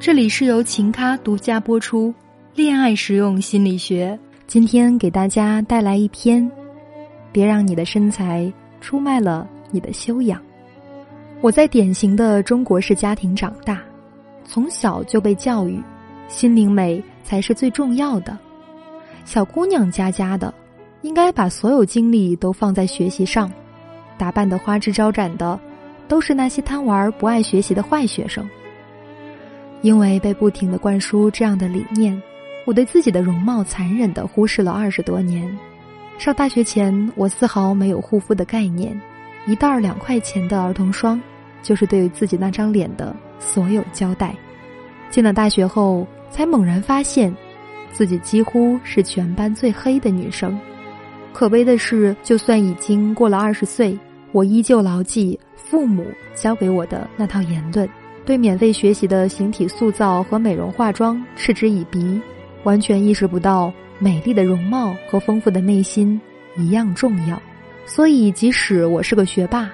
这里是由琴咖独家播出《恋爱实用心理学》。今天给大家带来一篇：别让你的身材出卖了你的修养。我在典型的中国式家庭长大，从小就被教育，心灵美才是最重要的。小姑娘家家的，应该把所有精力都放在学习上，打扮的花枝招展的，都是那些贪玩不爱学习的坏学生。因为被不停的灌输这样的理念，我对自己的容貌残忍的忽视了二十多年。上大学前，我丝毫没有护肤的概念，一袋两块钱的儿童霜，就是对自己那张脸的所有交代。进了大学后，才猛然发现，自己几乎是全班最黑的女生。可悲的是，就算已经过了二十岁，我依旧牢记父母教给我的那套言论。对免费学习的形体塑造和美容化妆嗤之以鼻，完全意识不到美丽的容貌和丰富的内心一样重要。所以，即使我是个学霸，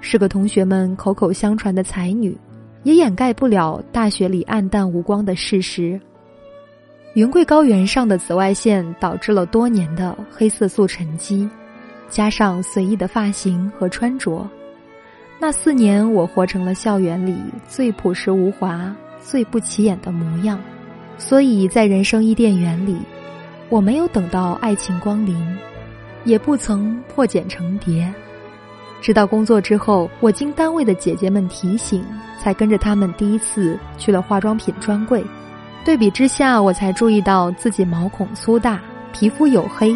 是个同学们口口相传的才女，也掩盖不了大学里暗淡无光的事实。云贵高原上的紫外线导致了多年的黑色素沉积，加上随意的发型和穿着。那四年，我活成了校园里最朴实无华、最不起眼的模样。所以在人生伊甸园里，我没有等到爱情光临，也不曾破茧成蝶。直到工作之后，我经单位的姐姐们提醒，才跟着他们第一次去了化妆品专柜。对比之下，我才注意到自己毛孔粗大、皮肤黝黑、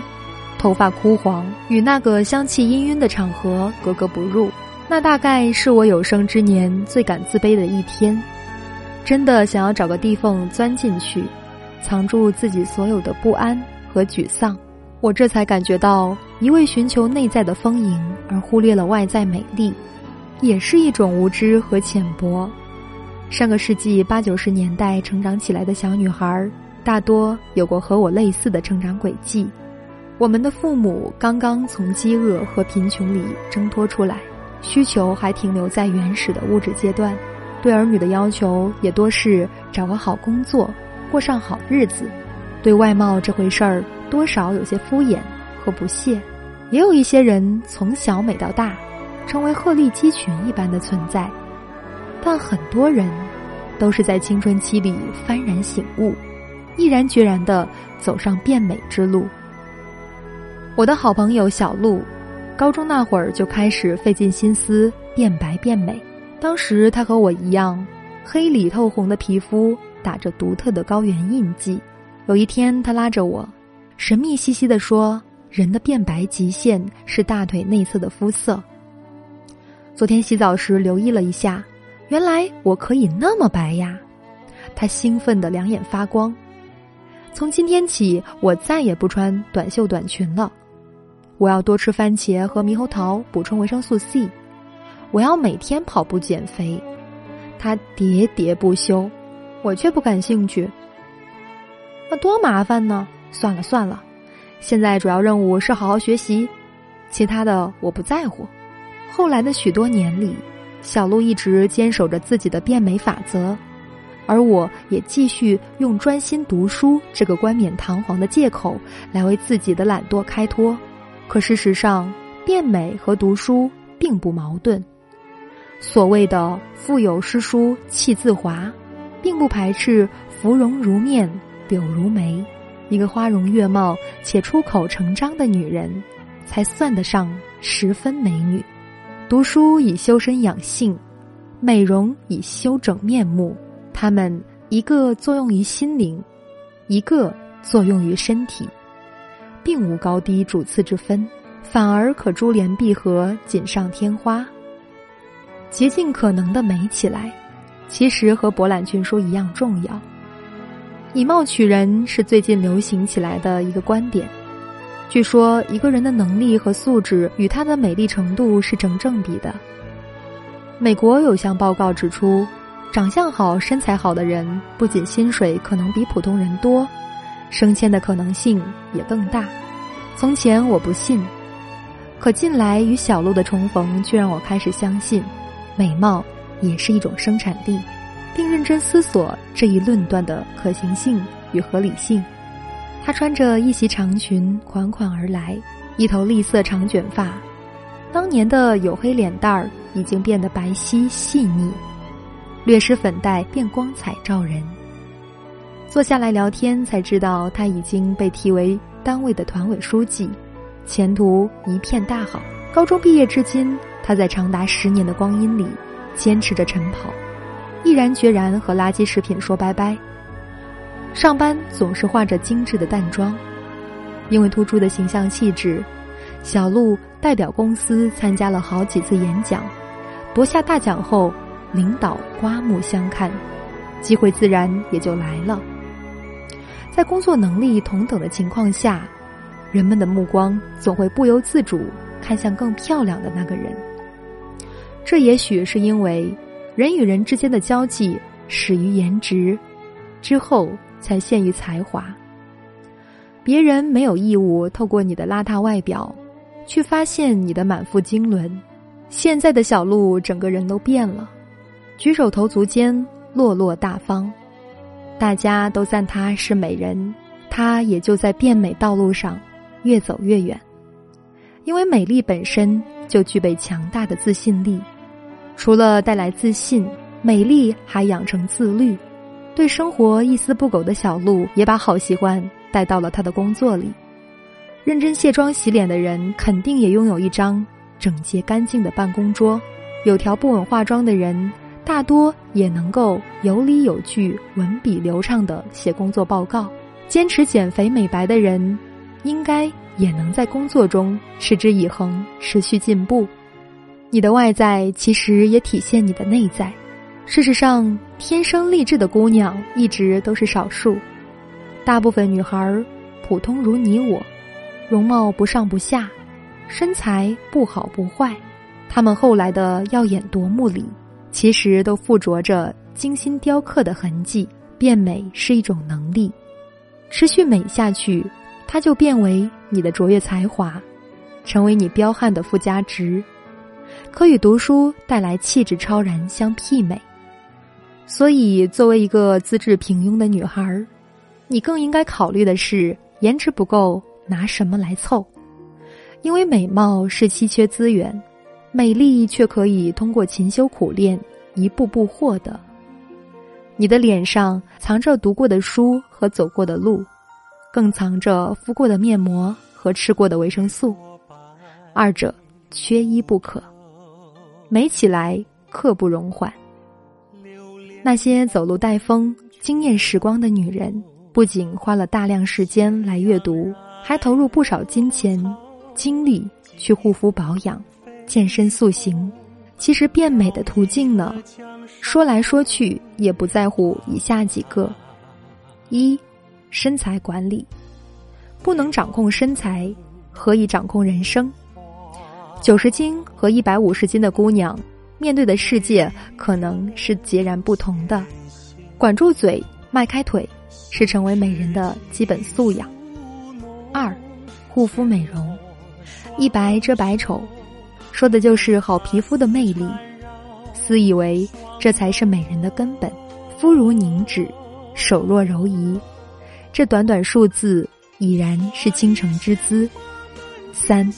头发枯黄，与那个香气氤氲的场合格格不入。那大概是我有生之年最感自卑的一天，真的想要找个地缝钻进去，藏住自己所有的不安和沮丧。我这才感觉到，一味寻求内在的丰盈而忽略了外在美丽，也是一种无知和浅薄。上个世纪八九十年代成长起来的小女孩，大多有过和我类似的成长轨迹。我们的父母刚刚从饥饿和贫穷里挣脱出来。需求还停留在原始的物质阶段，对儿女的要求也多是找个好工作，过上好日子。对外貌这回事儿，多少有些敷衍和不屑。也有一些人从小美到大，成为鹤立鸡群一般的存在。但很多人，都是在青春期里幡然醒悟，毅然决然的走上变美之路。我的好朋友小鹿。高中那会儿就开始费尽心思变白变美，当时她和我一样，黑里透红的皮肤打着独特的高原印记。有一天，她拉着我，神秘兮兮地说：“人的变白极限是大腿内侧的肤色。”昨天洗澡时留意了一下，原来我可以那么白呀！她兴奋的两眼发光。从今天起，我再也不穿短袖短裙了。我要多吃番茄和猕猴桃，补充维生素 C。我要每天跑步减肥。他喋喋不休，我却不感兴趣。那多麻烦呢！算了算了，现在主要任务是好好学习，其他的我不在乎。后来的许多年里，小鹿一直坚守着自己的变美法则，而我也继续用专心读书这个冠冕堂皇的借口来为自己的懒惰开脱。可事实上，变美和读书并不矛盾。所谓的“腹有诗书气自华”，并不排斥“芙蓉如面柳如眉”。一个花容月貌且出口成章的女人，才算得上十分美女。读书以修身养性，美容以修整面目。它们一个作用于心灵，一个作用于身体。并无高低主次之分，反而可珠联璧合，锦上添花，竭尽可能的美起来。其实和博览群书一样重要。以貌取人是最近流行起来的一个观点。据说一个人的能力和素质与他的美丽程度是成正比的。美国有项报告指出，长相好、身材好的人，不仅薪水可能比普通人多。升迁的可能性也更大。从前我不信，可近来与小鹿的重逢，却让我开始相信，美貌也是一种生产力。并认真思索这一论断的可行性与合理性。她穿着一袭长裙款款而来，一头栗色长卷发，当年的黝黑脸蛋儿已经变得白皙细腻，略施粉黛便光彩照人。坐下来聊天，才知道他已经被提为单位的团委书记，前途一片大好。高中毕业至今，他在长达十年的光阴里坚持着晨跑，毅然决然和垃圾食品说拜拜。上班总是化着精致的淡妆，因为突出的形象气质，小鹿代表公司参加了好几次演讲，夺下大奖后，领导刮目相看，机会自然也就来了。在工作能力同等的情况下，人们的目光总会不由自主看向更漂亮的那个人。这也许是因为人与人之间的交际始于颜值，之后才限于才华。别人没有义务透过你的邋遢外表，去发现你的满腹经纶。现在的小鹿整个人都变了，举手投足间落落大方。大家都赞她是美人，她也就在变美道路上越走越远。因为美丽本身就具备强大的自信力，除了带来自信，美丽还养成自律。对生活一丝不苟的小鹿，也把好习惯带到了她的工作里。认真卸妆洗脸的人，肯定也拥有一张整洁干净的办公桌；有条不紊化妆的人。大多也能够有理有据、文笔流畅的写工作报告。坚持减肥美白的人，应该也能在工作中持之以恒、持续进步。你的外在其实也体现你的内在。事实上，天生丽质的姑娘一直都是少数，大部分女孩普通如你我，容貌不上不下，身材不好不坏。她们后来的耀眼夺目里。其实都附着着精心雕刻的痕迹。变美是一种能力，持续美下去，它就变为你的卓越才华，成为你彪悍的附加值，可与读书带来气质超然相媲美。所以，作为一个资质平庸的女孩儿，你更应该考虑的是颜值不够，拿什么来凑？因为美貌是稀缺资源。美丽却可以通过勤修苦练一步步获得。你的脸上藏着读过的书和走过的路，更藏着敷过的面膜和吃过的维生素，二者缺一不可。美起来刻不容缓。那些走路带风、惊艳时光的女人，不仅花了大量时间来阅读，还投入不少金钱、精力去护肤保养。健身塑形，其实变美的途径呢，说来说去也不在乎以下几个：一、身材管理，不能掌控身材，何以掌控人生？九十斤和一百五十斤的姑娘面对的世界可能是截然不同的。管住嘴，迈开腿，是成为美人的基本素养。二、护肤美容，一白遮百丑。说的就是好皮肤的魅力，私以为这才是美人的根本。肤如凝脂，手若柔夷，这短短数字已然是倾城之姿。三，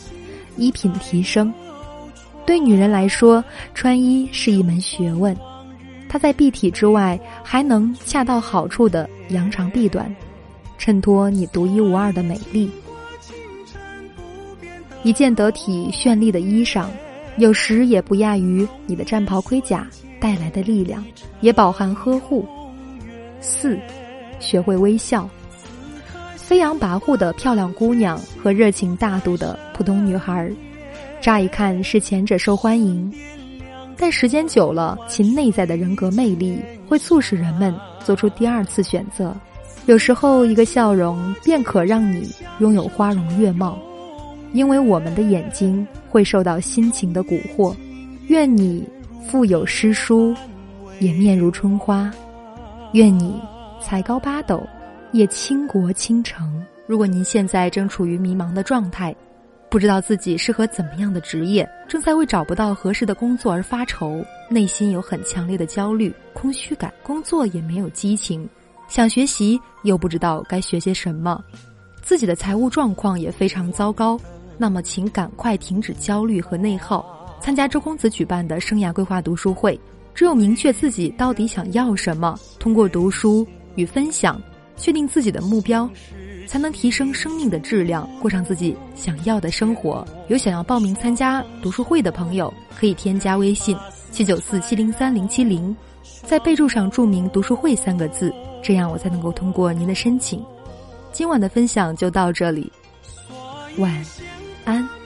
衣品提升，对女人来说，穿衣是一门学问，它在蔽体之外，还能恰到好处的扬长避短，衬托你独一无二的美丽。一件得体绚丽的衣裳，有时也不亚于你的战袍盔甲带来的力量，也饱含呵护。四，学会微笑。飞扬跋扈的漂亮姑娘和热情大度的普通女孩，乍一看是前者受欢迎，但时间久了，其内在的人格魅力会促使人们做出第二次选择。有时候，一个笑容便可让你拥有花容月貌。因为我们的眼睛会受到心情的蛊惑，愿你腹有诗书，也面如春花；愿你才高八斗，也倾国倾城。如果您现在正处于迷茫的状态，不知道自己适合怎么样的职业，正在为找不到合适的工作而发愁，内心有很强烈的焦虑、空虚感，工作也没有激情，想学习又不知道该学些什么，自己的财务状况也非常糟糕。那么，请赶快停止焦虑和内耗，参加周公子举办的生涯规划读书会。只有明确自己到底想要什么，通过读书与分享，确定自己的目标。才能提升生命的质量，过上自己想要的生活。有想要报名参加读书会的朋友，可以添加微信七九四七零三零七零，在备注上注明“读书会”三个字，这样我才能够通过您的申请。今晚的分享就到这里，晚安。